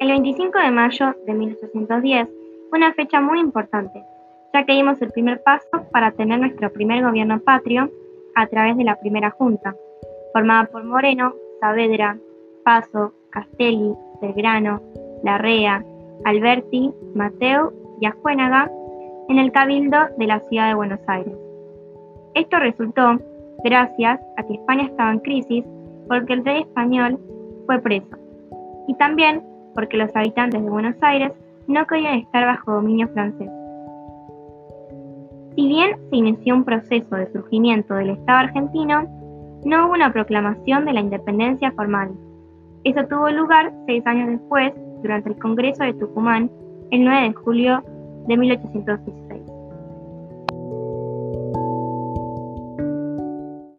El 25 de mayo de 1810 fue una fecha muy importante, ya que dimos el primer paso para tener nuestro primer gobierno patrio a través de la primera junta, formada por Moreno, Saavedra, Paso, Castelli, Belgrano, Larrea, Alberti, Mateo y Ajuénaga en el Cabildo de la ciudad de Buenos Aires. Esto resultó gracias a que España estaba en crisis porque el rey español fue preso y también porque los habitantes de Buenos Aires no querían estar bajo dominio francés. Si bien se inició un proceso de surgimiento del Estado argentino, no hubo una proclamación de la independencia formal. Eso tuvo lugar seis años después, durante el Congreso de Tucumán, el 9 de julio de 1816.